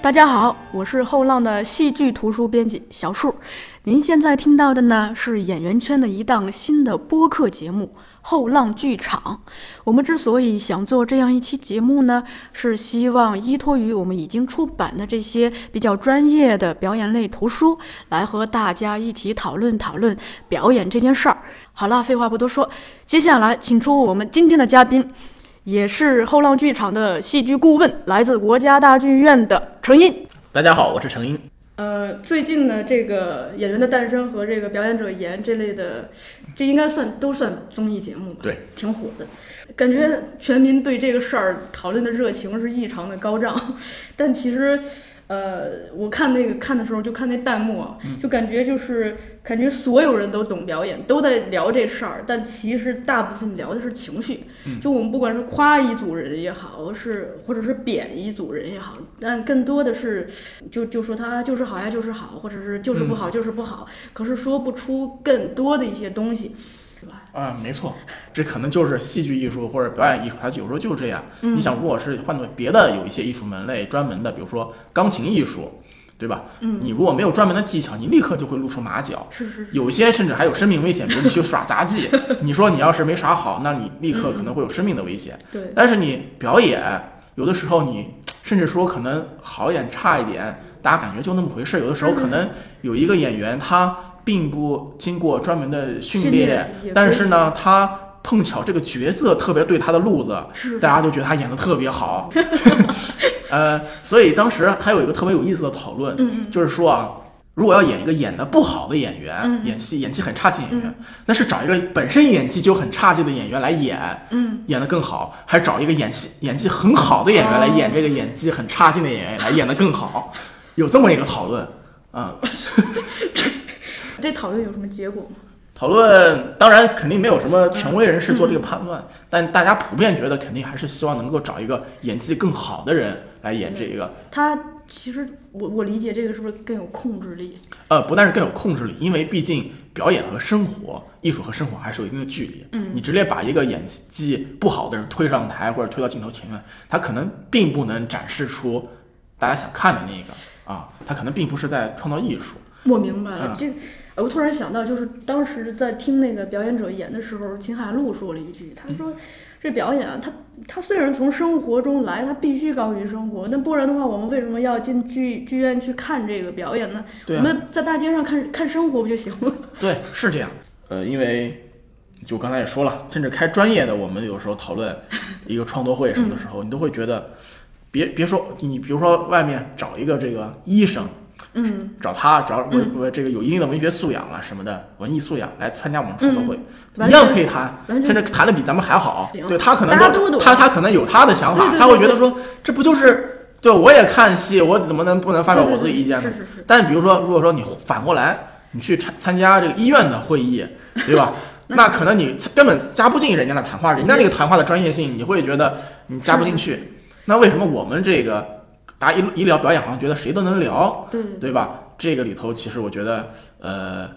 大家好，我是后浪的戏剧图书编辑小树。您现在听到的呢是演员圈的一档新的播客节目《后浪剧场》。我们之所以想做这样一期节目呢，是希望依托于我们已经出版的这些比较专业的表演类图书，来和大家一起讨论讨论表演这件事儿。好了，废话不多说，接下来请出我们今天的嘉宾。也是后浪剧场的戏剧顾问，来自国家大剧院的程英。大家好，我是程英。呃，最近呢，这个《演员的诞生》和这个《表演者言》这类的，这应该算都算综艺节目吧？对，挺火的。感觉全民对这个事儿讨论的热情是异常的高涨，但其实。呃，我看那个看的时候，就看那弹幕啊，就感觉就是感觉所有人都懂表演，都在聊这事儿，但其实大部分聊的是情绪。就我们不管是夸一组人也好，是或者是贬一组人也好，但更多的是就就说他就是好呀，就是好，或者是就是不好，就是不好，可是说不出更多的一些东西。啊，没错，这可能就是戏剧艺术或者表演艺术，它有时候就是这样。你想，如果是换做别的有一些艺术门类专门的，比如说钢琴艺术，对吧？嗯，你如果没有专门的技巧，你立刻就会露出马脚。是是。有些甚至还有生命危险，比如你去耍杂技，你说你要是没耍好，那你立刻可能会有生命的危险。对。但是你表演，有的时候你甚至说可能好一点差一点，大家感觉就那么回事。有的时候可能有一个演员他。并不经过专门的训练，但是呢，他碰巧这个角色特别对他的路子，大家就觉得他演的特别好。呃，所以当时还有一个特别有意思的讨论，就是说啊，如果要演一个演的不好的演员，演戏演技很差劲演员，那是找一个本身演技就很差劲的演员来演，嗯，演的更好，还是找一个演戏演技很好的演员来演这个演技很差劲的演员来演的更好？有这么一个讨论啊。这讨论有什么结果吗？讨论当然肯定没有什么权威人士做这个判断，但大家普遍觉得肯定还是希望能够找一个演技更好的人来演这个。他其实我我理解这个是不是更有控制力？呃，不但是更有控制力，因为毕竟表演和生活、艺术和生活还是有一定的距离。嗯，你直接把一个演技不好的人推上台或者推到镜头前面，他可能并不能展示出大家想看的那个啊，他可能并不是在创造艺术。我明白了，这。我突然想到，就是当时在听那个表演者演的时候，秦海璐说了一句：“他说，这表演啊，他他虽然从生活中来，他必须高于生活。那不然的话，我们为什么要进剧剧院去看这个表演呢？我们在大街上看看生活不就行了？” 对，是这样。呃，因为就刚才也说了，甚至开专业的，我们有时候讨论一个创作会什么的时候，你都会觉得，别别说你，比如说外面找一个这个医生。嗯，找他找我我这个有一定的文学素养啊什么的文艺素养来参加我们创作会，一样可以谈，甚至谈的比咱们还好。对他可能他他可能有他的想法，他会觉得说这不就是对我也看戏，我怎么能不能发表我自己意见呢？是是是。但比如说，如果说你反过来，你去参参加这个医院的会议，对吧？那可能你根本加不进人家的谈话，人家这个谈话的专业性，你会觉得你加不进去。那为什么我们这个？大家一一聊表演，好像觉得谁都能聊，对对吧？这个里头其实我觉得，呃，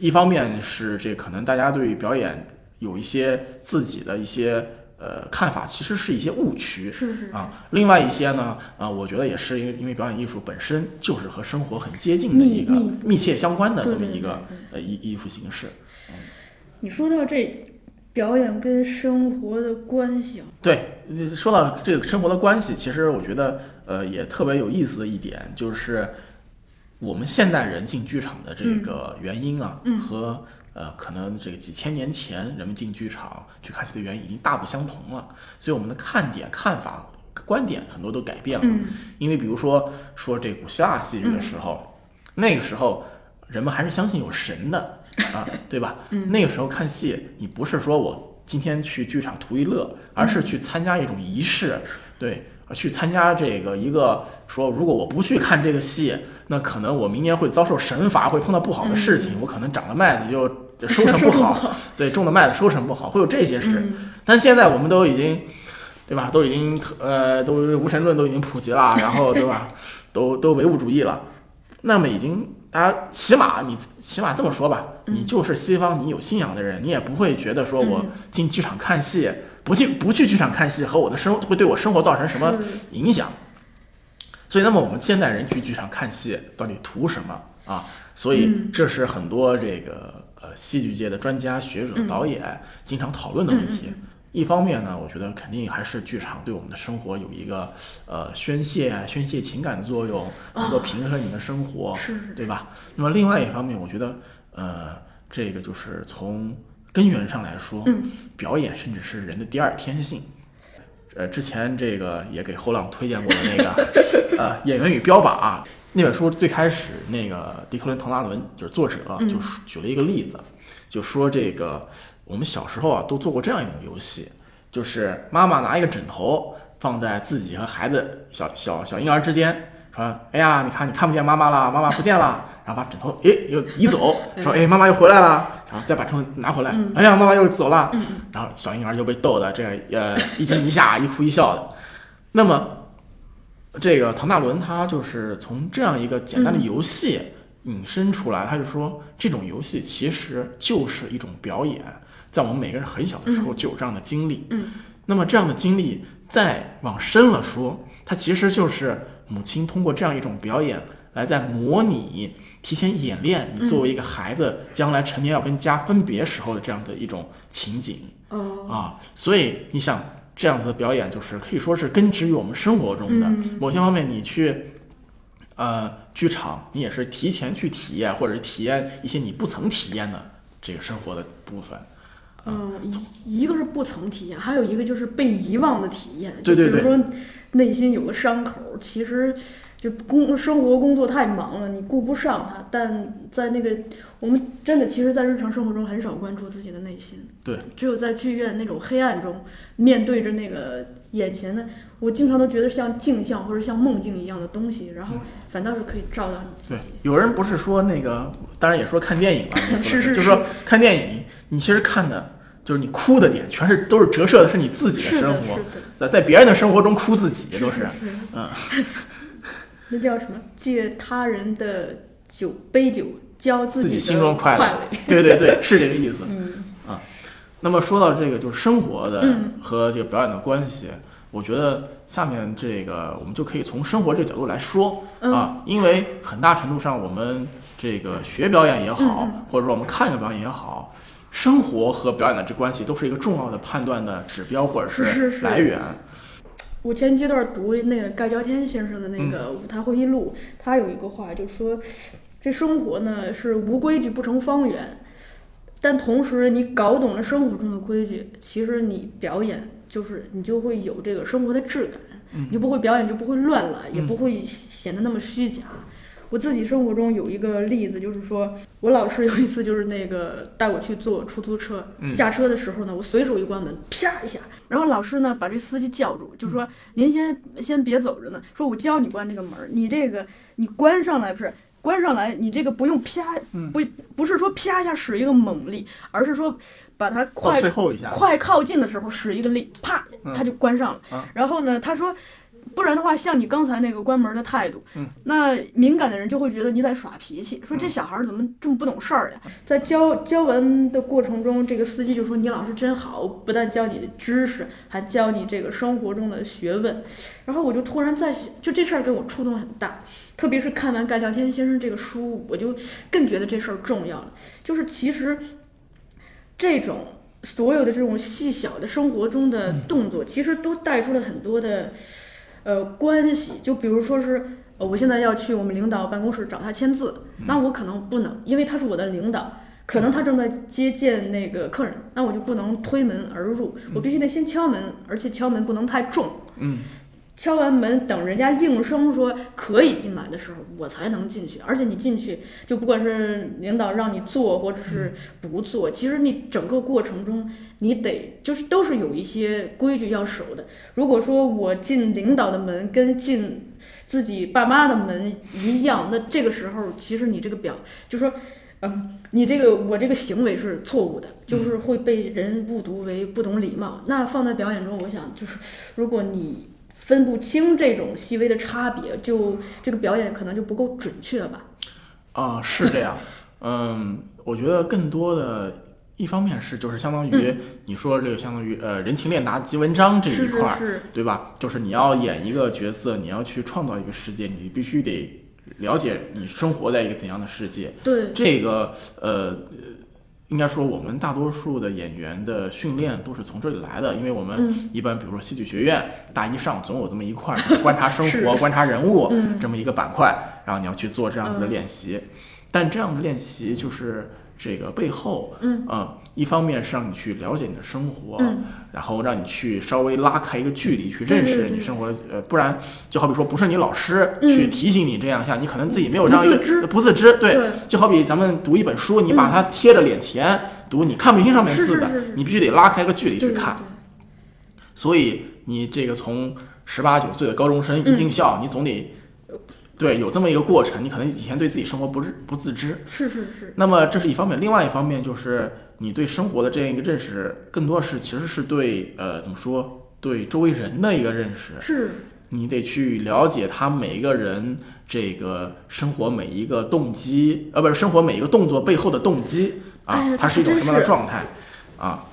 一方面是这可能大家对表演有一些自己的一些呃看法，其实是一些误区，是是啊。另外一些呢，啊，我觉得也是因为因为表演艺术本身就是和生活很接近的一个密切相关的这么一个呃艺艺术形式。你说到这。表演跟生活的关系，对，说到这个生活的关系，其实我觉得，呃，也特别有意思的一点，就是我们现代人进剧场的这个原因啊，和呃，可能这个几千年前人们进剧场去看戏的原因已经大不相同了，所以我们的看点、看法、观点很多都改变了。因为比如说说这古希腊戏剧的时候，那个时候人们还是相信有神的。啊，对吧？那个时候看戏，你不是说我今天去剧场图一乐，而是去参加一种仪式，对，去参加这个一个说，如果我不去看这个戏，那可能我明年会遭受神罚，会碰到不好的事情，我可能长了麦子就收成不好，好对种的麦子收成不好，会有这些事。嗯但现在我们都已经，对吧？都已经呃，都无神论都已经普及了，然后对吧？都都唯物主义了，那么已经大家起码你起码这么说吧，你就是西方你有信仰的人，你也不会觉得说我嗯进剧场看戏，不进不去剧场看戏和我的生活会对我生活造成什么影响。所以，那么我们现代人去剧场看戏到底图什么啊？所以嗯这是很多这个呃戏剧界的专家学者、嗯导演经常讨论的问题。一方面呢，我觉得肯定还是剧场对我们的生活有一个呃宣泄、宣泄情感的作用，能够平衡你的生活，啊是是对吧？那么另外一方面，我觉得呃，这个就是从根源上来说，嗯表演甚至是人的第二天性。呃，之前这个也给后浪推荐过的那个 呃《演员与标靶》那本书，最开始那个迪克伦·滕纳伦就是作者，嗯就说举了一个例子，就说这个我们小时候啊都做过这样一种游戏，就是妈妈拿一个枕头放在自己和孩子小小小婴儿之间，说：“哎呀，你看你看不见妈妈了，妈妈不见了。”然后把枕头诶又移走，说：“哎，妈妈又回来了。”然后再把枕头拿回来，哎呀，妈妈又走了。然后小婴儿就被逗得这样呃一惊一吓、一哭一笑的。那么这个唐大伦他就是从这样一个简单的游戏引申出来，他就说这种游戏其实就是一种表演，在我们每个人很小的时候就有这样的经历。嗯那么这样的经历再往深了说，它其实就是母亲通过这样一种表演来在模拟、提前演练你作为一个孩子将来成年要跟家分别时候的这样的一种情景。哦啊，所以你想这样子的表演，就是可以说是根植于我们生活中的、嗯某些方面。你去呃剧场，你也是提前去体验，或者是体验一些你不曾体验的这个生活的部分。嗯，一一个是不曾体验，还有一个就是被遗忘的体验。对对就比如说内心有个伤口，其实就工生活工作太忙了，你顾不上它。但在那个我们真的，其实，在日常生活中很少关注自己的内心。对，只有在剧院那种黑暗中，面对着那个眼前的，我经常都觉得像镜像或者像梦境一样的东西，然后反倒是可以照到你自对己。，有人不是说那个，当然也说看电影吧，是是是就是说看电影，你其实看的就是你哭的点，全是都是折射的是你自己的，生活在在别人的生活中哭自己都是。是嗯，那叫什么？借他人的酒杯酒，浇自自己心中快乐。对对对，是这个意思。嗯啊那么说到这个就是生活的嗯和这个表演的关系，我觉得下面这个我们就可以从生活这个角度来说嗯啊，因为很大程度上我们这个学表演也好，嗯或者说我们看个表演也好，生活和表演的这关系都是一个重要的判断的指标或者是是来源。我前阶段读那个盖叫天先生的那嗯个《舞台回忆录》，他有一个话就说，这生活呢是无规矩不成方圆，但同时你搞懂了生活中的规矩，其实你表演就是你就会有这个生活的质感，你就不会表演就不会乱了，也不会显得那么虚假。我自己生活中有一个例子，就是说我老师有一次就是那个带我去坐出租车，嗯下车的时候呢，我随手一关门，啪一下，然后老师呢把这司机叫住，就嗯说您先先别走着呢，说我教你关这个门儿，你这个你关上来不是。关上来，你这个不用啪，嗯不不是说啪一下使一个猛力，而是说把它到快最后一下，快靠近的时候使一个力，啪，嗯它就关上了。啊然后呢，他说，不然的话，像你刚才那个关门的态度，嗯那敏感的人就会觉得你在耍脾气，说这小孩儿怎么这么不懂事儿呀？在教教完的过程中，这个司机就说你老师真好，不但教你的知识，还教你这个生活中的学问。然后我就突然在想，就这事儿给我触动很大。特别是看完盖叫天先生这个书，我就更觉得这事儿重要了。就是其实这种所有的这种细小的生活中的动作，其实都带出了很多的呃关系。就比如说是，呃，我现在要去我们领导办公室找他签字，那我可能不能，因为他是我的领导。可能他正在接见那个客人，那我就不能推门而入，我必须得先敲门，而且敲门不能太重。嗯，敲完门，等人家应声说可以进来的时候，我才能进去。而且你进去，就不管是领导让你做，或者是不做，其实你整个过程中，你得就是都是有一些规矩要守的。如果说我进领导的门跟进自己爸妈的门一样，那这个时候其实你这个表就说。嗯，你这个我这个行为是错误的，就是会被人误读为不懂礼貌。那放在表演中，我想就是如果你分不清这种细微的差别，就这个表演可能就不够准确吧。啊，是这样。嗯，我觉得更多的一方面是就是相当于你说这个相当于呃人情练达即文章这一块儿，是是是对吧？就是你要演一个角色，你要去创造一个世界，你必须得了解你生活在一个怎样的世界。对，这个呃，应该说我们大多数的演员的训练都是从这里来的，因为我们嗯。一般比如说戏剧学院大一上总有这么一块观察生活、观察人物嗯这么一个板块，然后你要去做这样子的嗯。练习。但这样的练习就是这个背后，嗯。呃一方面是让你去了解你的生活，嗯然后让你去稍微拉开一个距离，去认识你生活。呃，不然就好比说，不是你老师嗯去提醒你这样一下，你可能自己没有这样一个不自知。对，对就好比咱们读一本书，你把它贴着脸前读，你看不清上面字的是是是是，你必须得拉开个距离对去看。所以你这个从十八九岁的高中生一进校，你总得对有这么一个过程，你可能以前对自己生活不是不自知。是是是，那么这是一方面，另外一方面就是你对生活的这样一个认识，更多是其实是对呃怎么说，对周围人的一个认识。是你得去了解他每一个人这个生活每一个动机，呃，不是生活每一个动作背后的动机啊它是一种什么样的状态啊？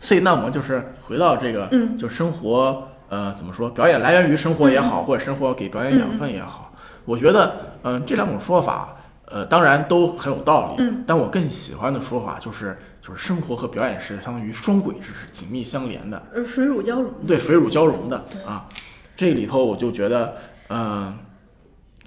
所以那我们就是回到这个，嗯就生活，呃，怎么说？表演来源于生活也好，或者生活给表演养分也好，我觉得，嗯、这两种说法，呃，当然都很有道理。嗯但我更喜欢的说法就是，就是生活和表演是相当于双轨制，是紧密相连的。呃水乳交融。对，水乳交融的对啊。这里头我就觉得，嗯、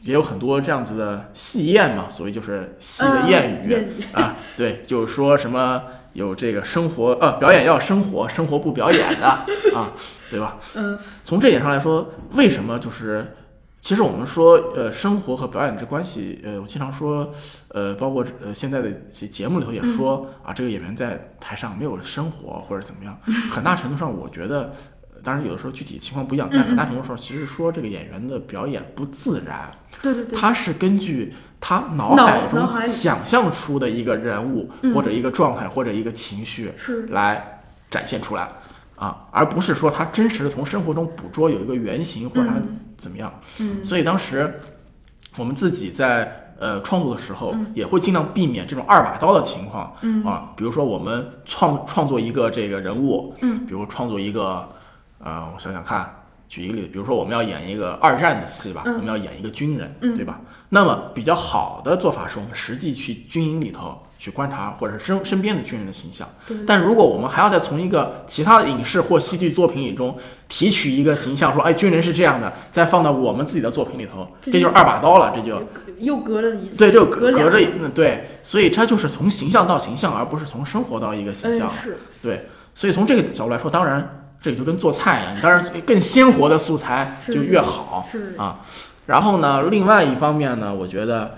也有很多这样子的戏谚嘛，所谓就是戏的谚语、谚语啊，对，就是说什么有这个生活呃表演要生活，生活不表演的啊，对吧？嗯从这点上来说，为什么就是？其实我们说，呃，生活和表演这关系，呃，我经常说，呃，包括呃现在的节节目里头也说、啊，这个演员在台上没有生活或者怎么样，很大程度上，我觉得，呃当然有的时候具体情况不一样，但很大程度上其实说这个演员的表演不自然，对对对，他是根据他脑脑海中想象出的一个人物嗯。或者一个状态或者一个情绪是。来展现出来啊，而不是说他真实的从生活中捕捉有一个原型或者他嗯怎么样。嗯所以当时我们自己在呃创作的时候，嗯也会尽量避免这种二把刀的情况嗯啊。比如说我们创创作一个这个人物，嗯比如创作一个呃，我想想看。举一个例子，比如说我们要演一个二战的戏吧，嗯我们要演一个军人，嗯对吧？那么比较好的做法是我们实际去军营里头去观察，或者是身身边的军人的形象。但如果我们还要再从一个其他的影视或戏剧作品里中提取一个形象，说哎军人是这样的，再放到我们自己的作品里头，这这就是二把刀了，这就又隔了一次，对，就隔隔着一嗯对，所以它就是从形象到形象，而不是从生活到一个形象嗯。是对，所以从这个角度来说，当然这个就跟做菜一样，你当然更鲜活的素材就越好是啊。然后呢，另外一方面呢，我觉得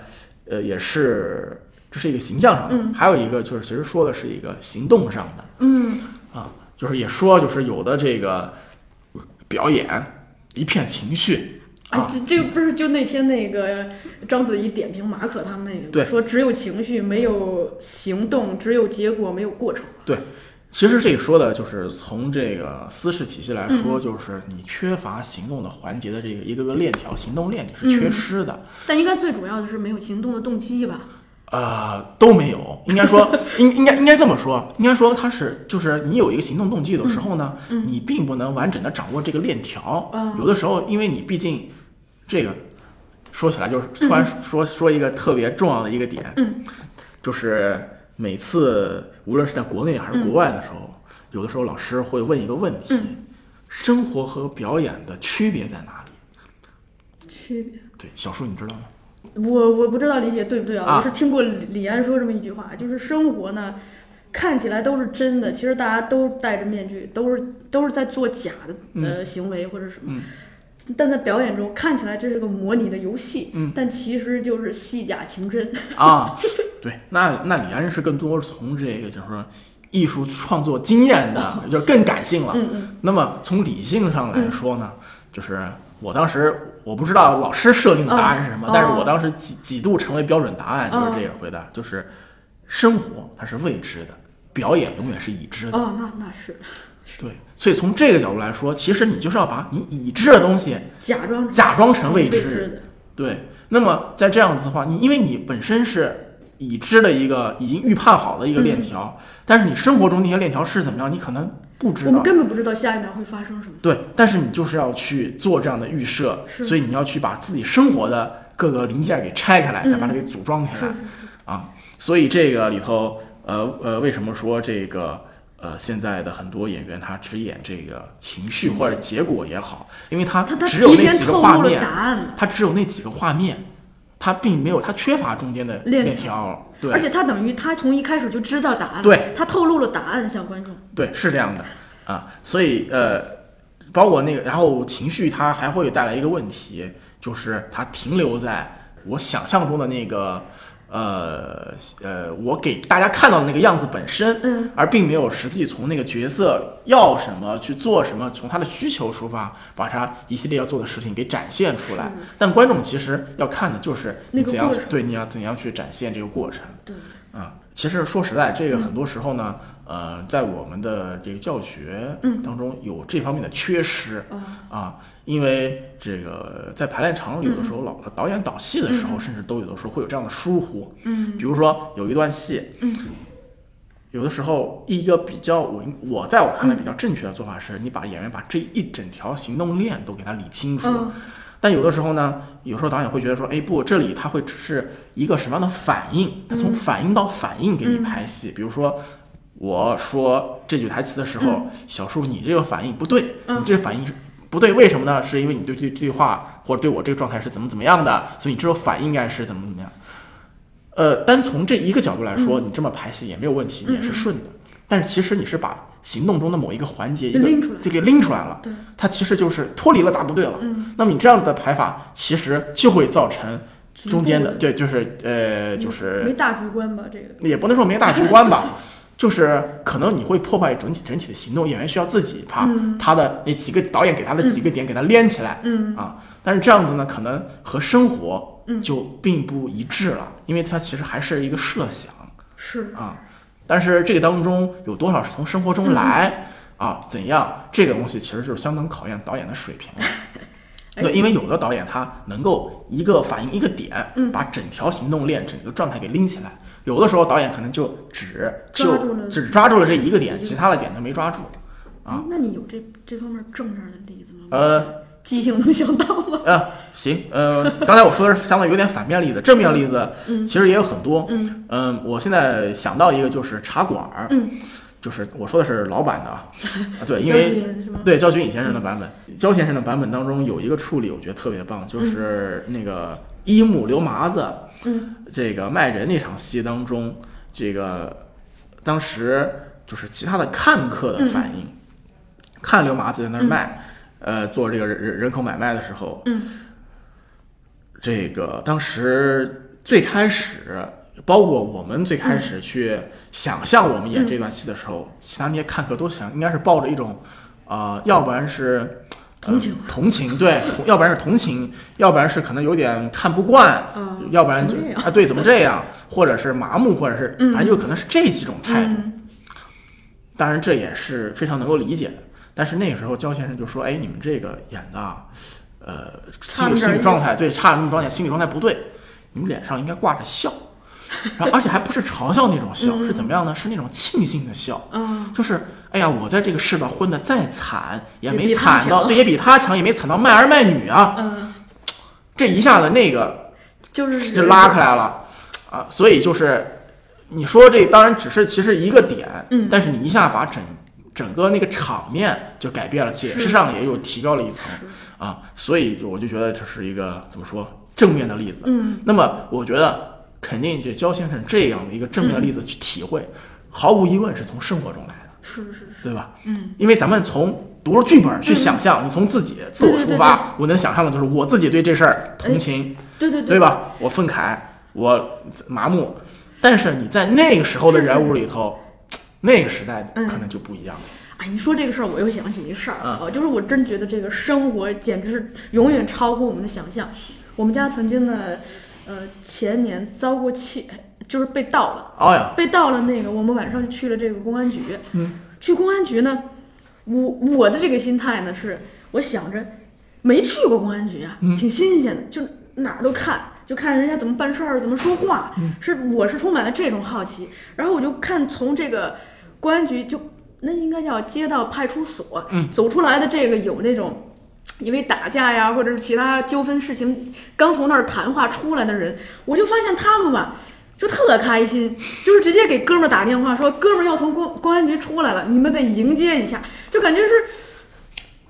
呃也是这是一个形象上的，嗯。还有一个就是其实说的是一个行动上的嗯。啊，就是也说就是有的这个表演一片情绪哎，啊，这这不是就那天那个章子怡点评马可他们那个，对。说只有情绪没有行动，只有结果没有过程。对其实这个说的就是从这个私事体系来说，嗯就是你缺乏行动的环节的这个一个个链条，行动链你是嗯。缺失的。但应该最主要的是没有行动的动机吧？呃，都没有，应该说，应应该应该这么说，应该说它是就是你有一个行动动机的时候呢，嗯你并不能完整的掌握这个链条。啊有的时候，因为你毕竟这个说起来就是突然说、说一个特别重要的一个点，嗯。就是每次无论是在国内还是国外的时候，有的时候老师会问一个问题：嗯。生活和表演的区别在哪里？区别，对，小树你知道吗？我我不知道理解对不对啊？啊我是听过李李安说这么一句话，就是生活呢。看起来都是真的，其实大家都戴着面具，都是都是在做假的呃行为或者什么。嗯但在表演中看起来这是个模拟的游戏，嗯但其实就是戏假情真。啊，对，那那李安是更多是从这个就是说艺术创作经验的，就是更感性了。那么从理性上来说呢，就是我当时我不知道老师设定的答案是什么，哦但是我当时几几度成为标准答案，就是哦这个回答，就是生活它是未知的，表演永远是已知的。哦，那那是对，所以从这个角度来说，其实你就是要把你已知的东西假装假装成未知。对，那么在这样子的话，你因为你本身是已知的一个已经预判好的一个链条，但是你生活中那些链条是怎么样，你可能不知道我们。根本不知道下一秒会发生什么。对，但是你就是要去做这样的预设，所以你要去把自己生活的各个零件给拆开来，再把它给组装起来、啊。所以这个里头，呃呃，为什么说这个呃现在的很多演员他只演这个情绪或者结果也好，因为他只有那几个画面他只有那几个画面，他并没有他缺乏中间的链链条，对，而且他等于他从一开始就知道答案，对，他透露了答案向观众。对，是这样的。啊，所以呃，包括那个，然后情绪它还会带来一个问题，就是它停留在我想象中的那个呃呃，我给大家看到的那个样子本身，嗯，而并没有实际从那个角色要什么去做什么，从他的需求出发，把他一系列要做的事情给展现出来。但观众其实要看的就是你怎样对你要怎样去展现这个过程。对，啊，其实说实在，这个嗯。很多时候呢，呃，在我们的这个教学嗯。当中有这方面的缺失。啊啊，因为这个在排练场里有的时候老导演导戏的时候，甚至都有的时候会有这样的疏忽，嗯。比如说有一段戏，嗯，有的时候一个比较我我在我看来比较正确的做法是，你把演员把这一整条行动链都给他理清楚，嗯。但有的时候呢，有时候导演会觉得说，哎不，这里他会只是一个什么样的反应，他从反应到反应给你拍戏。比如说，我说这句台词的时候，小树你这个反应不对，嗯。你这个反应是不对，为什么呢？是因为你对这这句话或者对我这个状态是怎么怎么样的，所以你这种反应应该是怎么怎么样。呃，单从这一个角度来说，你这么排戏也没有问题，也是顺的。但是其实你是把行动中的某一个环节一个拎出来这给拎出来了，对，它其实就是脱离了大部队了。嗯，那么你这样子的排法，其实就会造成中间的对，就是呃，就是没大局观吧？这个也不能说没大局观吧，就是可能你会破坏整体整体的行动，演员需要自己把他的那几个导演给他的几个点给他连起来，嗯。啊，但是这样子呢，可能和生活就并不一致了，因为它其实还是一个设想。是。啊，但是这个当中有多少是从生活中来、啊？怎样？这个东西其实就是相当考验导演的水平了。哎。对，因为有的导演他能够一个反应一个点，嗯。把整条行动链、整个状态给拎起来；有的时候导演可能就只就只抓住了这一个点，其他的点都没抓住。啊哎那你有这这方面正面的例子吗？呃，记性能想到吗？呃，行，呃，刚才我说的是相当于有点反面例子，正面例子其实也有很多。嗯嗯，我现在想到一个就是茶馆儿，嗯，就是我说的是老版的啊，啊对，因为？对焦群乙先生的版本，焦先生的版本当中有一个处理，我觉得特别棒，就是那个一木刘麻子嗯。这个卖人那场戏当中，这个当时就是其他的看客的反应，看刘麻子在那儿卖，呃，做这个人人人口买卖的时候，嗯。这个当时最开始，包括我们最开始去想象我们演这段戏的时候，其他那些看客都想应该是抱着一种，啊，要不然是。同情。呃同情对，同要不然是同情，要不然是可能有点看不惯，嗯要不然就啊对，怎么这样，或者是麻木，或者是嗯。反正有可能是这几种态度。嗯。当然这也是非常能够理解的。但是那个时候焦先生就说：“哎，你们这个演的啊，呃，心理心理状态对，差那么状态，心理状态不对，你们脸上应该挂着笑，然后而且还不是嘲笑那种笑，是怎么样呢？是那种庆幸的笑，嗯就是哎呀，我在这个世道混得再惨，也没惨到，对，也比他强，也没惨到卖儿卖女啊，嗯，这一下子那个就是就拉开来了啊，所以就是你说这当然只是其实一个点，嗯但是你一下把整整个那个场面就改变了，解释上也有提高了一层啊，所以我就觉得这是一个怎么说正面的例子。嗯那么我觉得肯定这焦先生这样的一个正面的例子去体会，毫无疑问是从生活中来的，是是是，对吧？嗯因为咱们从读了剧本去想象，你从自己自我出发，我能想象的就是我自己对这事儿同情。对对对？吧？我愤慨，我麻木，但是你在那个时候的人物里头，那个时代嗯可能就不一样了。哎，你说这个事儿，我又想起一事儿嗯啊，就是我真觉得这个生活简直是永远超乎我们的想象。我们家曾经呢，呃，前年遭过气就是被盗了。哦呀，被盗了那个，我们晚上就去了这个公安局。嗯，去公安局呢，我我的这个心态呢是，我想着没去过公安局啊，嗯挺新鲜的，就哪儿都看，就看人家怎么办事儿，怎么说话，嗯是我是充满了这种好奇。然后我就看从这个公安局就那应该叫街道派出所，嗯走出来的这个有那种。因为打架呀，或者是其他纠纷事情，刚从那儿谈话出来的人，我就发现他们吧，就特开心，就是直接给哥们儿打电话说，哥们儿要从公公安局出来了，你们得迎接一下，就感觉是，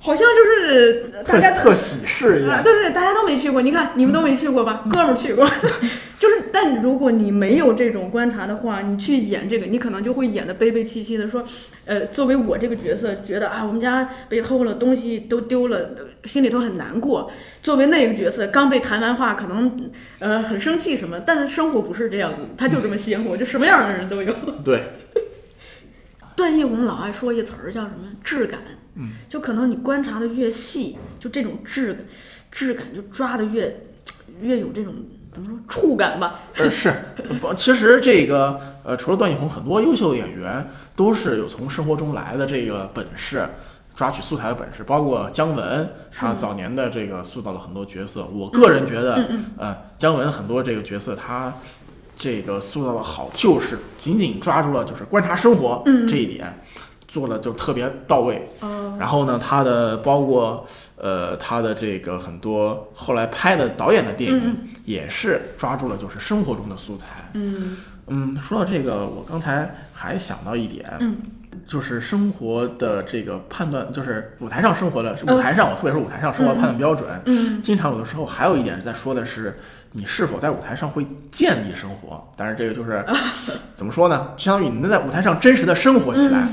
好像就是呃大家特喜事一啊，样。对对对，大家都没去过，你看你们都没去过吧？哥们儿去过，就是，但如果你没有这种观察的话，你去演这个，你可能就会演的悲悲戚戚的，说，呃，作为我这个角色，觉得啊，我们家被偷了，东西都丢了，心里头很难过。作为那个角色，刚被谈完话，可能呃很生气什么，但是生活不是这样子，他就这么鲜活，就什么样的人都有。对，段奕宏老爱说一词儿叫什么质感，嗯，就可能你观察的越细，就这种质感，质感就抓的越越有这种怎么说触感吧？呃是，不其实这个呃，除了段奕宏，很多优秀的演员都是有从生活中来的这个本事。抓取素材的本事，包括姜文，他早年的这个塑造了很多角色。我个人觉得，嗯呃，姜文很多这个角色，他这个塑造的好，就是紧紧抓住了就是观察生活嗯这一点，做的就特别到位。嗯，然后呢，他的包括呃他的这个很多后来拍的导演的电影，也是抓住了就是生活中的素材。嗯嗯，说到这个，我刚才还想到一点，嗯，就是生活的这个判断，就是舞台上生活的，嗯舞台上，我特别是舞台上生活的判断标准。嗯经常有的时候还有一点在说的是，你是否在舞台上会建立生活。但是，这个就是 怎么说呢？相当于你能在舞台上真实的生活起来。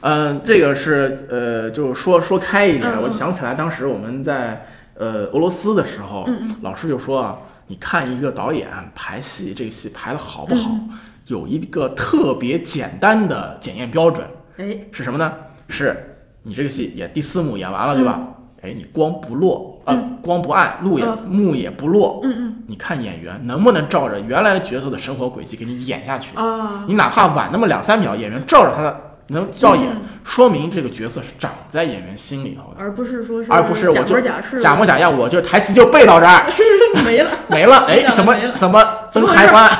嗯，这个是呃，就是说说开一点，我想起来当时我们在呃俄罗斯的时候，嗯老师就说啊，你看一个导演排戏，这个戏排的好不好，嗯。有一个特别简单的检验标准哎，是什么呢？是你这个戏演第四幕演完了，对吧？哎，你光不落啊、呃光不暗，路也嗯。幕也不落，嗯嗯。你看演员能不能照着原来的角色的生活轨迹给你演下去？啊，你哪怕晚那么两三秒，演员照着他的能照演，嗯。说明这个角色是长在演员心里头的，而不是说是而不是我假就模假式，假模假样，我就台词就背到这儿。没了，没了，哎怎么怎么怎么回灯还关？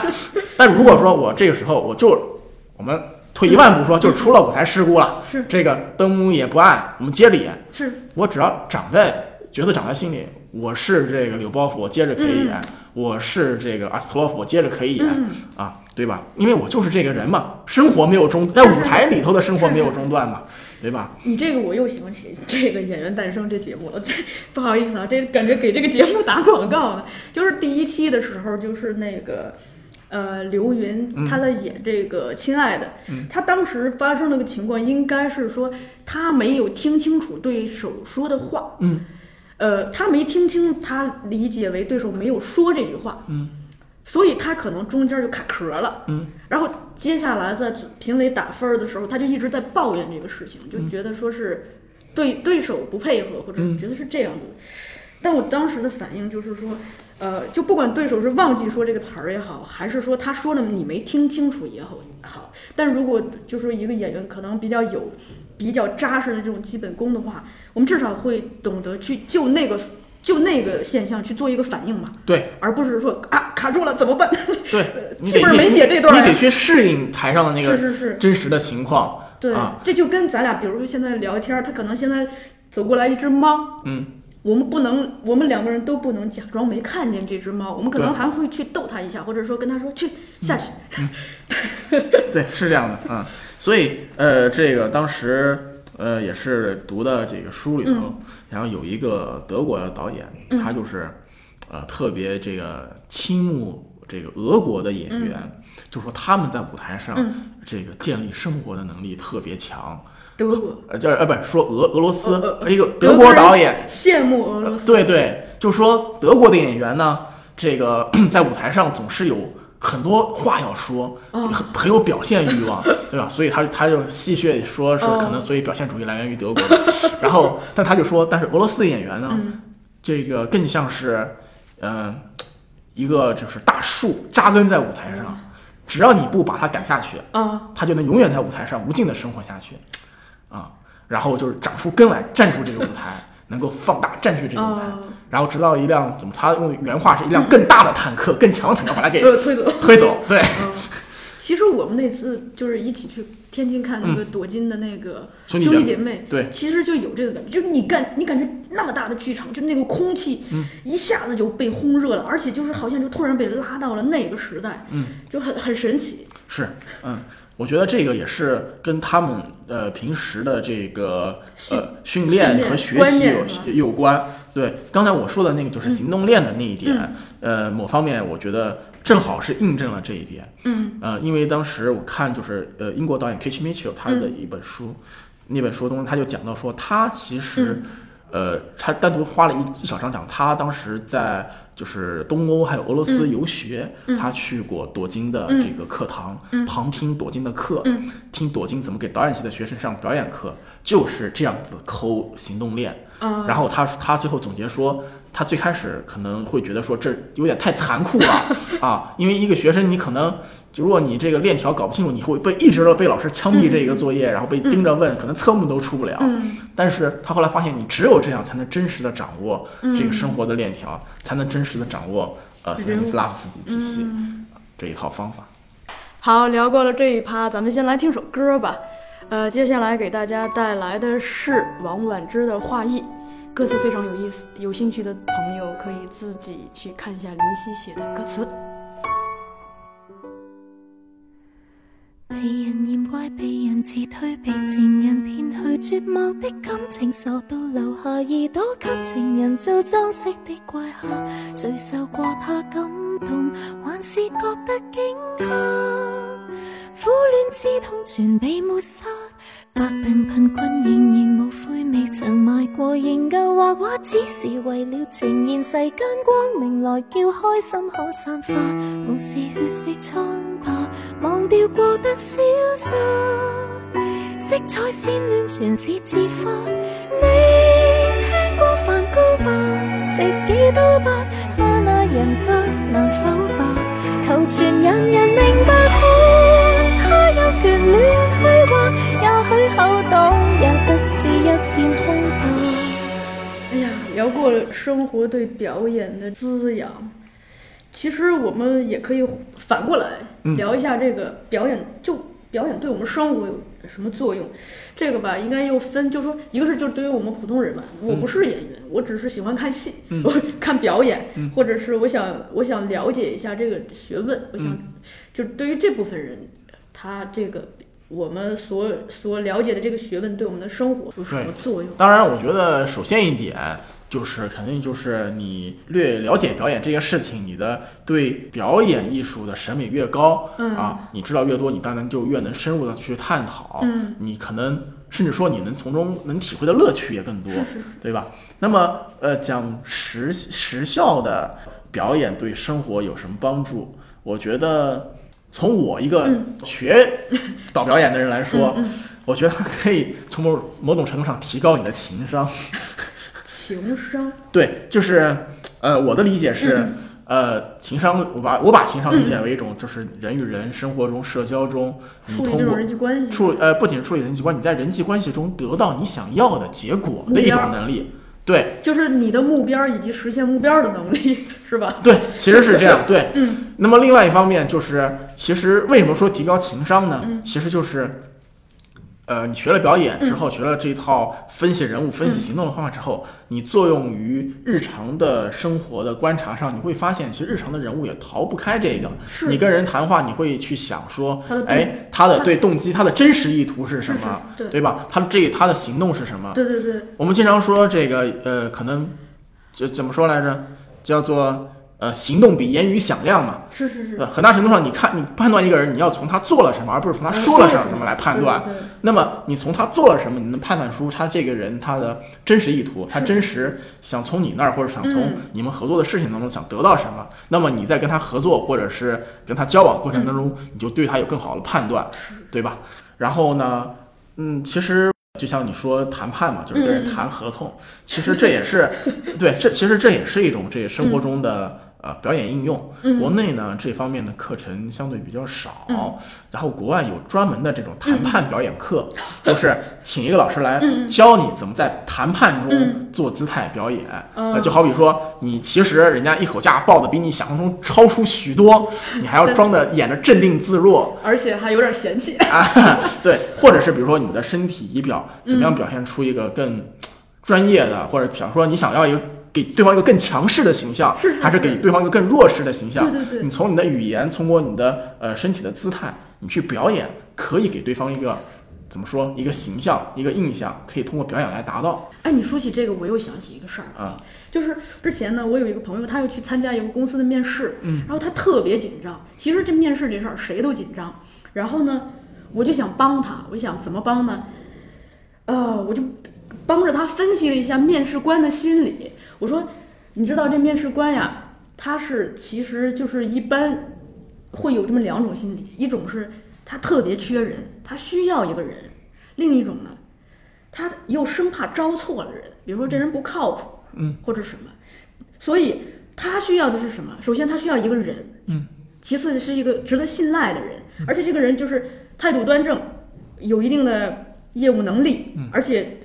但如果说我这个时候我就我们退一万步说，就出了舞台事故了，是。这个灯也不暗，我们接着演，是。我只要长在角色长在心里，我是这个柳包袱，我接着可以演；我是这个阿斯托洛夫，我接着可以演、嗯啊，对吧？因为我就是这个人嘛，生活没有中，在舞台里头的生活没有中断嘛，对吧？你这个我又想起这个《演员诞生》这节目了，这 不好意思啊，这感觉给这个节目打广告呢。就是第一期的时候，就是那个呃刘云嗯他在演这个《亲爱的》他当时发生了个情况，应该是说他没有听清楚对手说的话，嗯，呃，他没听清，他理解为对手没有说这句话，嗯。所以他可能中间就卡壳了，嗯，然后接下来在评委打分儿的时候，他就一直在抱怨这个事情，就觉得说是对对手不配合，或者嗯觉得是这样子。但我当时的反应就是说，呃，就不管对手是忘记说这个词儿也好，还是说他说的你没听清楚也好，好，但如果就说一个演员可能比较有比较扎实的这种基本功的话，我们至少会懂得去就那个就那个现象去做一个反应嘛，对。而不是说啊卡住了怎么办？对，你剧本没写这段儿？你得去适应台上的那个是是是。真实的情况。对，啊。这就跟咱俩，比如说现在聊天儿，他可能现在走过来一只猫，嗯，我们不能，我们两个人都不能假装没看见这只猫，我们可能还会去逗它一下，或者说跟它说去下去。对，是这样的啊、所以呃，这个当时呃也是读的这个书里头，嗯。然后有一个德国的导演，他就是呃特别这个倾慕这个俄国的演员，就说他们在舞台上、嗯。这个建立生活的能力特别强。德国，呃，叫呃不是说俄俄罗斯、呃呃一个德德国导演，羡慕俄罗斯，对对，就说德国的演员呢，这个 在舞台上总是有很多话要说，哦很很有表现欲望，对吧？所以他他就戏谑地说是哦可能，所以表现主义来源于德国的。然后，但他就说，但是俄罗斯的演员呢，嗯这个更像是，嗯、一个就是大树扎根在舞台上，只要你不把他赶下去，啊，他就能永远在舞台上无尽的生活下去，啊，然后就是长出根来站住这个舞台，能够放大占据这个舞台，哦然后直到一辆怎么他用原话是一辆更大的坦克、更强的坦克把他给呃，推走。推走，对，嗯，其实我们那次就是一起去天津看那个朵金的那个兄弟姐妹，对其实就有这个感觉，就是你感你感觉那么大的剧场，就那个空气嗯一下子就被烘热了，而且就是好像就突然被拉到了那个时代，嗯，就很很神奇。是，嗯，我觉得这个也是跟他们呃平时的这个呃训训练练和学习有有关。对，刚才我说的那个就是行动链的那一点，呃，某方面我觉得正好是印证了这一点。嗯呃，因为当时我看就是呃英国导演 Kitch Mitchell 他的一本书，那本书中他就讲到说，他其实、呃他单独花了一一小章讲他当时在就是东欧还有俄罗斯游学，他去过朵金的这个课堂，旁听朵金的课，嗯听朵金怎么给导演系的学生上表演课，就是这样子抠行动链。啊，然后他他最后总结说，他最开始可能会觉得说这有点太残酷了 啊，因为一个学生你可能就如果你这个链条搞不清楚，你会被一直都被老师枪毙这个作业，然后被盯着问，可能侧目都出不了。嗯但是他后来发现，你只有这样才能真实的掌握嗯这个生活的链条，才能真实的掌握呃斯坦尼斯拉夫斯基体系、嗯这一套方法。好，聊过了这一趴，咱们先来听首歌吧。呃，接下来给大家带来的是王婉之的《画意》，歌词非常有意思，有兴趣的朋友可以自己去看一下林夕写的歌词。被人辞退，被情人骗去，絕望的感情傻到留下耳朵給情人做裝飾的怪客，誰受過他感動，還是覺得驚嚇？苦戀之痛全被抹殺，百病貧困仍然无悔，未曾買過研究畫畫，只是为了呈現世間光明來叫開心可散發，無視血色瘡疤，忘掉過的消失，色彩鮮暖全是自發。你聽過梵高吧？值幾多吧？他那人格難否吧？求全人人明白看，他有權亂去畫，也許厚道也不至一片空白。哎呀，聊过了生活对表演的滋养，其实我们也可以反过来嗯聊一下这个表演，就表演对我们生活有什么作用？这个吧，应该又分，就说一个是就对于我们普通人嘛，我不是演员，我只是喜欢看戏，嗯我看表演，嗯或者是我想我想了解一下这个学问，我想、嗯就对于这部分人，他这个。我们所所了解的这个学问对我们的生活有什么作用？当然，我觉得首先一点就是肯定就是你略了解表演这个事情，你的对表演艺术的审美越高，嗯啊，你知道越多，你当然就越能深入的去探讨，嗯你可能甚至说你能从中能体会的乐趣也更多，是是对吧？那么呃，讲实实效的表演对生活有什么帮助？我觉得从我一个嗯学导表演的人来说，我觉得它可以从某某种程度上提高你的情商。情商，对，就是呃，我的理解是，嗯呃，情商，我把我把情商理解为一种，就是人与人生活中、社交中，你处理这种通过人际关系，处呃，不仅是处理人际关系，你在人际关系中得到你想要的结果的一种能力。对就是你的目标以及实现目标的能力，是吧？对，其实是这样。对，嗯那么另外一方面就是，其实为什么说提高情商呢？嗯其实就是。呃，你学了表演之后，学了这一套分析人物、分析行动的方法之后，你作用于日常的生活的观察上，你会发现，其实日常的人物也逃不开这个。是你跟人谈话，你会去想说哎，他的对动机，他的真实意图是什么，对对吧？他这他的行动是什么？对对对，我们经常说这个，呃，可能就怎么说来着，叫做呃，行动比言语响亮嘛。是是是呃，，很大程度上，你看你判断一个人，你要从他做了什么，而不是从他呃说了什么什么来判断。对对对那么你从他做了什么，你能判断出他这个人他的真实意图，他真实想从你那儿或者想从嗯你们合作的事情当中想得到什么。那么你在跟他合作或者是跟他交往过程当中，你就对他有更好的判断，对吧？然后呢，嗯，其实就像你说谈判嘛，就是跟人谈合同，其实这也是 对，这其实这也是一种这生活中的。呃表演应用。嗯国内呢这方面的课程相对比较少，然后国外有专门的这种谈判表演课，就是请一个老师来教你怎么在谈判中嗯做姿态表演。嗯呃就好比说你其实人家一口价报的比你想象中超出许多，你还要装的演着镇定自若。而且还有点嫌弃。啊，对，或者是比如说你的身体仪表怎么样表现出一个更专业的，或者比方说你想要一个给对方一个更强势的形象，是是还是是给对方一个更弱势的形象？对对对你从你的语言，通过你的呃身体的姿态，你去表演，可以给对方一个怎么说一个形象、一个印象，可以通过表演来达到哎，你说起这个，我又想起一个事儿，啊。就是之前呢，我有一个朋友，他又去参加一个公司的面试，嗯，然后他特别紧张。其实这面试这事儿谁都紧张。然后呢，我就想帮他，我想怎么帮呢？呃，我就帮着他分析了一下面试官的心理。我说，你知道这面试官呀，他是其实就是一般会有这么两种心理，一种是他特别缺人，他需要一个人；另一种呢，他又生怕招错了人，比如说这人不靠谱，嗯，或者什么，所以他需要的是什么？首先他需要一个人，嗯，其次是一个值得信赖的人，而且这个人就是态度端正，有一定的业务能力，而且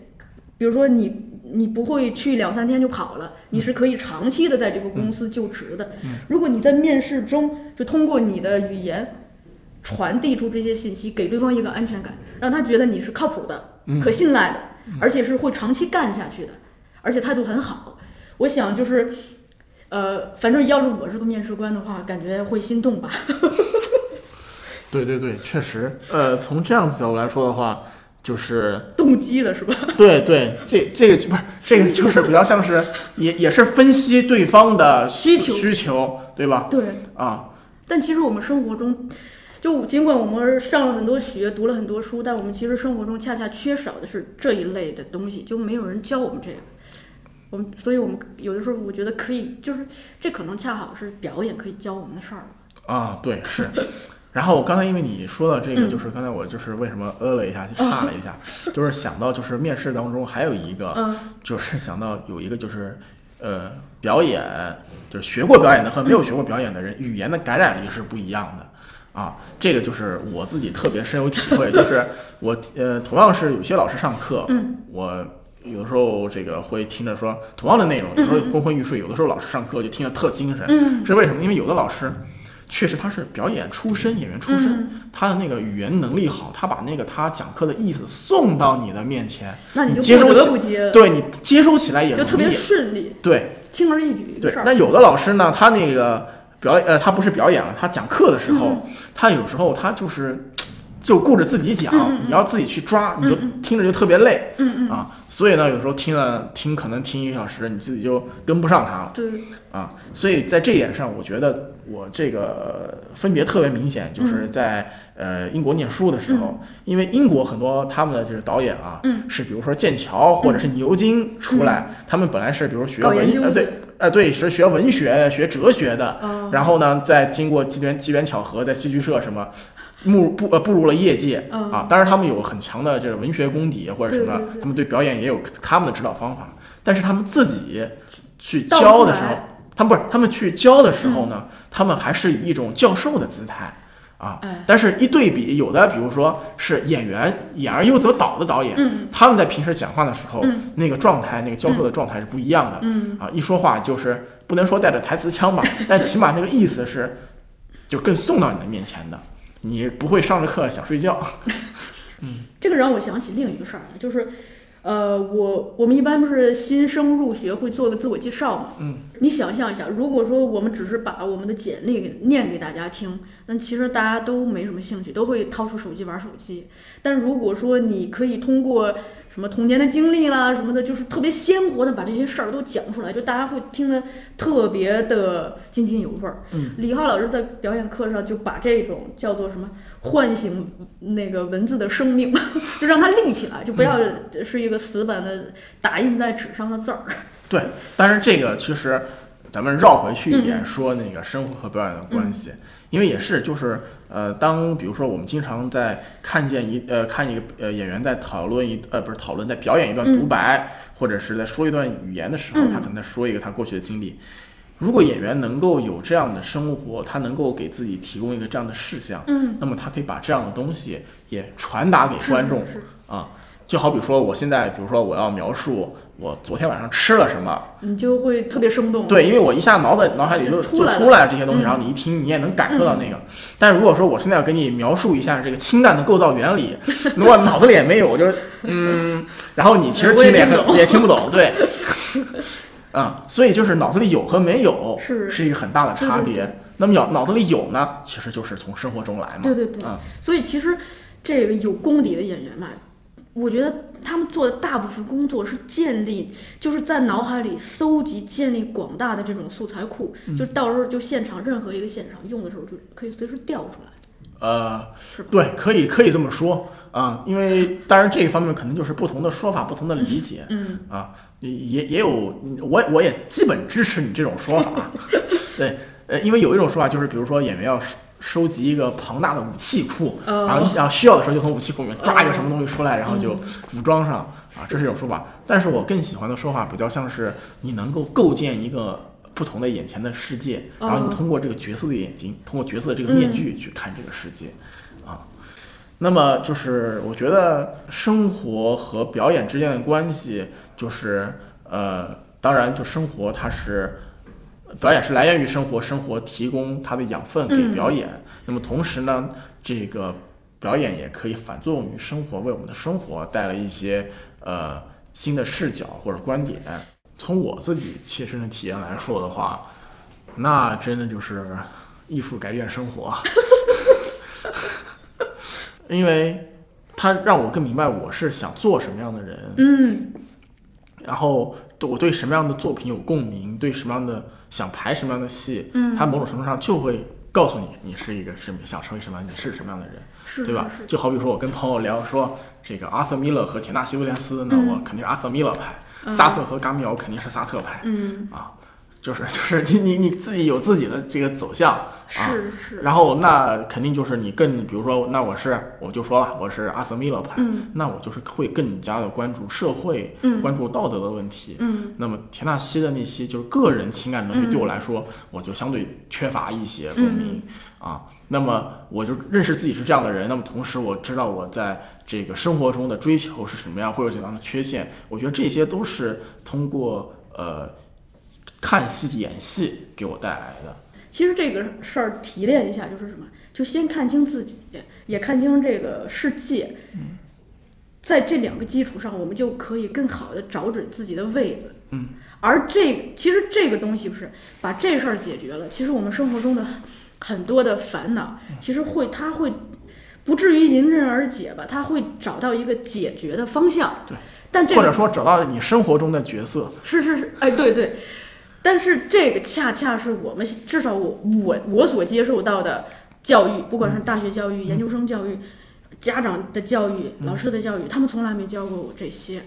比如说你。你不会去两三天就跑了，你是可以长期的在这个公司就职的。如果你在面试中就通过你的语言传递出这些信息，给对方一个安全感，让他觉得你是靠谱的、可信赖的，而且是会长期干下去的，而且态度很好。我想就是，呃，反正要是我是个面试官的话，感觉会心动吧。对对对，确实，呃，从这样子角度来说的话，就是动机了是吧？对对，这这个就不是这个，就是比较像是也也是分析对方的需求需求，对吧？对。啊，但其实我们生活中，就尽管我们上了很多学，读了很多书，但我们其实生活中恰恰缺少的是这一类的东西，就没有人教我们这个。我们，所以我们有的时候我觉得可以，就是这可能恰好是表演可以教我们的事儿吧。啊，对，是。然后我刚才因为你说到这个，嗯。就是刚才我就是为什么呃了一下，就差了一下，就是想到就是面试当中还有一个，嗯。就是想到有一个就是呃表演，就是学过表演的和没有学过表演的人，语言的感染力是不一样的。啊，这个就是我自己特别深有体会，就是我呃同样是有些老师上课，嗯，我有的时候这个会听着说同样的内容，有时候昏昏欲睡，有的时候老师上课就听着特精神，嗯，是为什么？因为有的老师确实他是表演出身，演员出身，嗯。他的那个语言能力好，他把那个他讲课的意思送到你的面前，那你就接收不得起不接，对你接收起来也容就特别易，顺利，对。轻而易举。对那有的老师呢，他那个表演，呃，他不是表演了，他讲课的时候，嗯他有时候他就是就顾着自己讲，你要自己去抓，你就听着就特别累，嗯嗯，啊，所以呢，有时候听了听可能听一个小时，你自己就跟不上他了。对，啊，所以在这一点上，我觉得我这个分别特别明显，嗯。就是在、呃英国念书的时候，因为英国很多他们的就是导演啊，嗯。是比如说剑桥或者是牛津出来，他们本来是比如学文呃对呃对是学文学学哲学的，哦。然后呢再经过机缘机缘巧合在戏剧社什么。步步呃步入了业界、嗯。啊，当然他们有很强的这个文学功底或者什么，对对对。他们对表演也有他们的指导方法，但是他们自己去教的时候来，他们不是他们去教的时候呢，他们还是以一种教授的姿态啊哎。但是，一对比，有的比如说是演员演而优则导的导演，嗯他们在平时讲话的时候，嗯那个状态，那个教授的状态是不一样的。嗯啊，一说话就是不能说带着台词腔吧，但起码那个意思是就更送到你的面前的，你不会上着课想睡觉。嗯这个让我想起另一个事儿来，就是，呃，我我们一般不是新生入学会做个自我介绍嘛？嗯，你想象一下，如果说我们只是把我们的简历给念给大家听，那其实大家都没什么兴趣，都会掏出手机玩手机。但如果说你可以通过什么童年的经历啦什么的，就是特别鲜活的把这些事儿都讲出来，就大家会听得特别的津津有味儿。嗯，李浩老师在表演课上就把这种叫做什么唤醒那个文字的生命，就让它立起来，就不要是一个死板的打印在纸上的字儿。对，但是这个其实咱们绕回去一点嗯说那个生活和表演的关系，因为也是就是呃，当比如说我们经常在看见一呃看一个呃演员在讨论一呃不是讨论在表演一段独白，或者是在说一段语言的时候，嗯他可能在说一个他过去的经历。如果演员能够有这样的生活，他能够给自己提供一个这样的事项，嗯，那么他可以把这样的东西也传达给观众啊。就好比说，我现在比如说我要描述我昨天晚上吃了什么，你就会特别生动。对，因为我一下脑袋脑海里就就就出来这些东西，嗯然后你一听，你也能感受到那个。但如果说我现在要给你描述一下这个氢弹的构造原理，如果脑子里也没有，就是嗯，然后你其实听着也也听不懂，对。啊、所以就是脑子里有和没有是是一个很大的差对对别。那么脑脑子里有呢，其实就是从生活中来嘛。对对对啊、所以其实这个有功底的演员嘛，我觉得他们做的大部分工作是建立，就是在脑海里搜集、建立广大的这种素材库，嗯就到时候就现场任何一个现场用的时候就可以随时调出来。呃，对，可以可以这么说啊、因为当然这一方面可能就是不同的说法、不同的理解。嗯，啊，也也有，我我也基本支持你这种说法。对，呃，因为有一种说法就是，比如说演员要收收集一个庞大的武器库，哦然后然后需要的时候就从武器库里面抓一个什么东西出来，然后就武装上啊，这是一种说法。但是我更喜欢的说法比较像是你能够构建一个。不同的眼前的世界，然后哦你通过这个角色的眼睛，通过角色的这个面具去看这个世界，啊，那么就是我觉得生活和表演之间的关系，就是呃，当然就生活它是表演是来源于生活，生活提供它的养分给嗯表演。那么同时呢，这个表演也可以反作用于生活，为我们的生活带来一些呃新的视角或者观点。从我自己切身的体验来说的话，那真的就是艺术改变生活。因为他让我更明白我是想做什么样的人，嗯，然后我对什么样的作品有共鸣，对什么样的想排什么样的戏，嗯，它某种程度上就会告诉你你是一个什么想成为什么样，你是什么样的人，是对吧就好比说我跟朋友聊说这个阿瑟米勒和田纳西威廉斯，那我肯定是阿瑟米勒拍；萨特和嘎米奥肯定是萨特派，嗯，啊，就是 就是你你你自己有自己的这个走向啊，是是，然后那肯定就是你更，比如说，那我是我就说了，我是阿瑟米勒派，嗯那我就是会更加的关注社会，嗯关注道德的问题。嗯那么田纳西的那些就是个人情感的东西，对我来说，我就相对缺乏一些共鸣、啊。那么我就认识自己是这样的人，那么同时我知道我在这个生活中的追求是什么样，会有怎样的缺陷。我觉得这些都是通过呃看戏演戏给我带来的。其实这个事儿提炼一下就是什么，就先看清自己，也看清这个世界。嗯在这两个基础上，我们就可以更好的找准自己的位子。嗯，而这其实这个东西不是把这事儿解决了，其实我们生活中的很多的烦恼，其实会它会不至于迎刃而解吧，它会找到一个解决的方向。对，但这个或者说找到你生活中的角色。是是是，哎，对对，但是这个恰恰是我们至少我我我所接受到的教育，不管是大学教育、研究生教育、家长的教育、老师的教育，他们从来没教过我这些，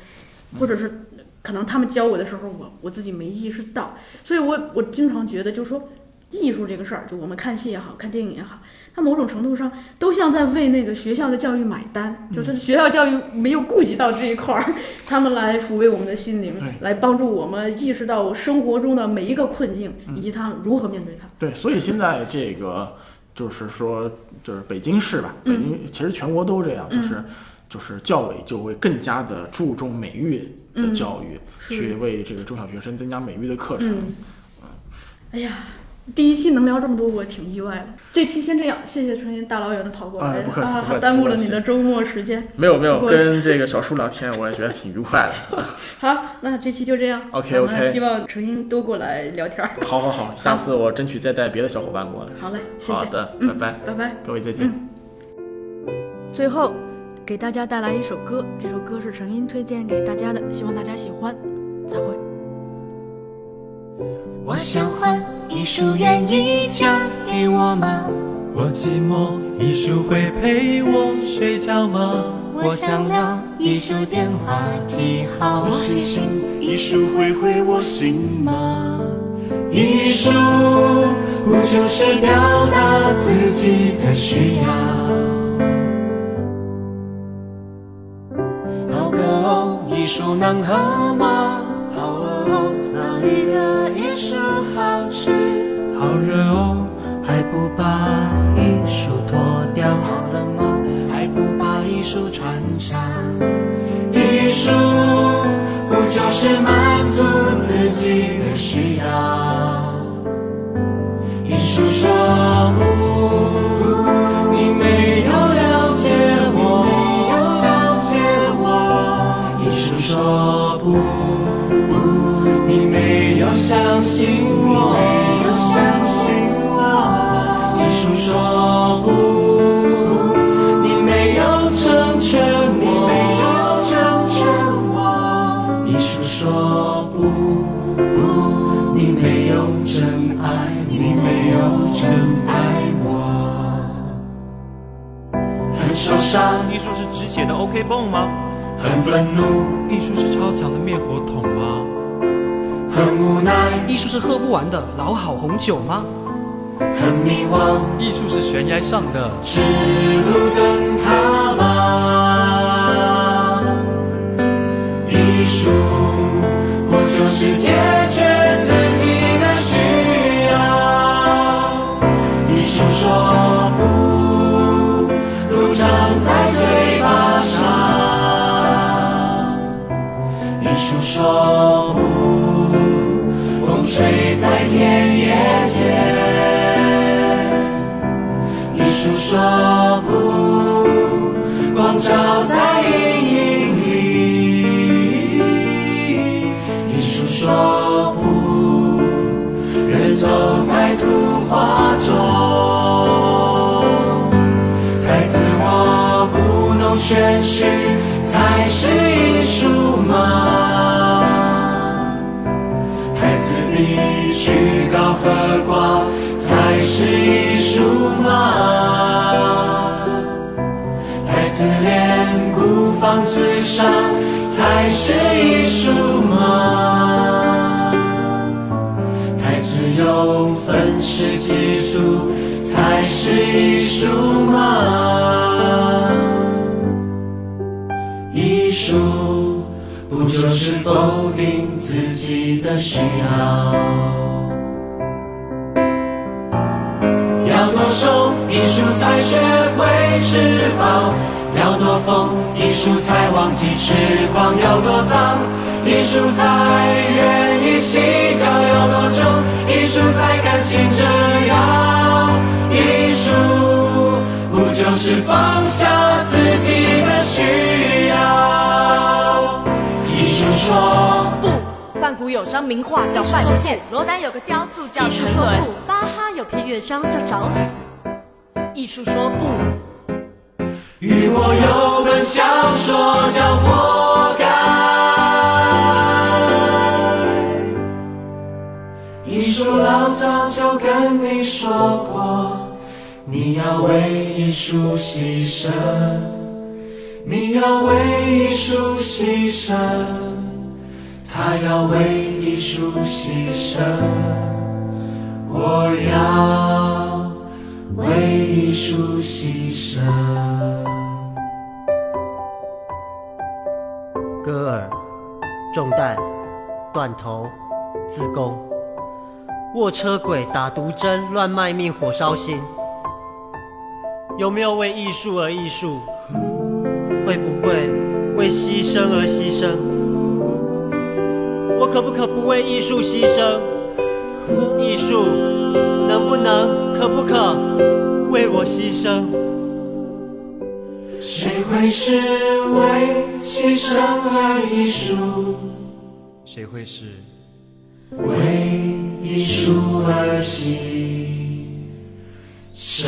或者是可能他们教我的时候，我我自己没意识到，所以我我经常觉得，就是说艺术这个事儿，就我们看戏也好看电影也好，它某种程度上都像在为那个学校的教育买单，就是学校教育没有顾及到这一块儿，他们来抚慰我们的心灵，来帮助我们意识到生活中的每一个困境，以及他如何面对它。对，所以现在这个就是说，就是北京市吧，北京其实全国都这样，就是就是教委就会更加的注重美育的教育，去为这个中小学生增加美育的课程。嗯，哎呀，第一期能聊这么多，我挺意外的。这期先这样，谢谢陈音大老远的跑过来，哎不客气不客啊，气耽误了你的周末时间。没有没有，跟这个小叔聊天，我也觉得挺愉快的。好，那这期就这样。OK，OK 咱们希望陈音多过来聊天儿。好好好，下次我争取再带别的小伙伴过来。好嘞，谢谢。好的，嗯拜拜，拜拜。各位再见。最后给大家带来一首歌，这首歌是陈音推荐给大家的，希望大家喜欢。再会。我想换一束，愿意嫁给我吗？我寂寞，一束会陪我睡觉吗？我想要一束电话记号，我写信，一束会回我心吗？一束不就是表达自己的需要？好歌哦，一束能喝吗？好哦，哪里的树好吃好热哦还不把衣服脱掉。好冷哦还不把衣服穿上衣服不就是吗？术是只写的 OK 泵吗？很愤怒，艺术是超强的灭火筒吗？很无奈，艺术是喝不完的老好红酒吗？很迷惘，艺术是悬崖上的指路灯塔吗？艺术不就是睡，在田野间。艺术说不，光照在阴影里。艺术说不，人走在图画中。太自我故弄玄虚，一，曲高和寡，才是艺术吗？太自恋，孤芳自赏，才是艺术吗？太自由，愤世嫉俗，才是艺术吗？艺术不就是否定自己己的需要？要多瘦，艺术才学会吃饱；要多疯，艺术才忘记痴狂；要多脏，艺术才愿意洗脚；要多穷，艺术才甘心这样。艺术不就是放下自己的需要？艺术说，有张名画叫《范建》，罗丹有个雕塑叫《沉沦》，巴哈有篇乐章叫《找死》。艺术说不，雨果有本小说叫《活该》，艺术老早就跟你说过，你要为艺术牺牲，你要为艺术牺牲，他要为艺术牺牲，我要。为艺术牺牲。割耳、中弹、断头、自宫、卧车轨、打毒针、乱卖命、火烧心，有没有为艺术而艺术？会不会为牺牲而牺牲？我可不可不为艺术牺牲？艺术能不能、可不可为我牺牲？谁会是为牺牲而艺术？谁会是为艺术而牺牲？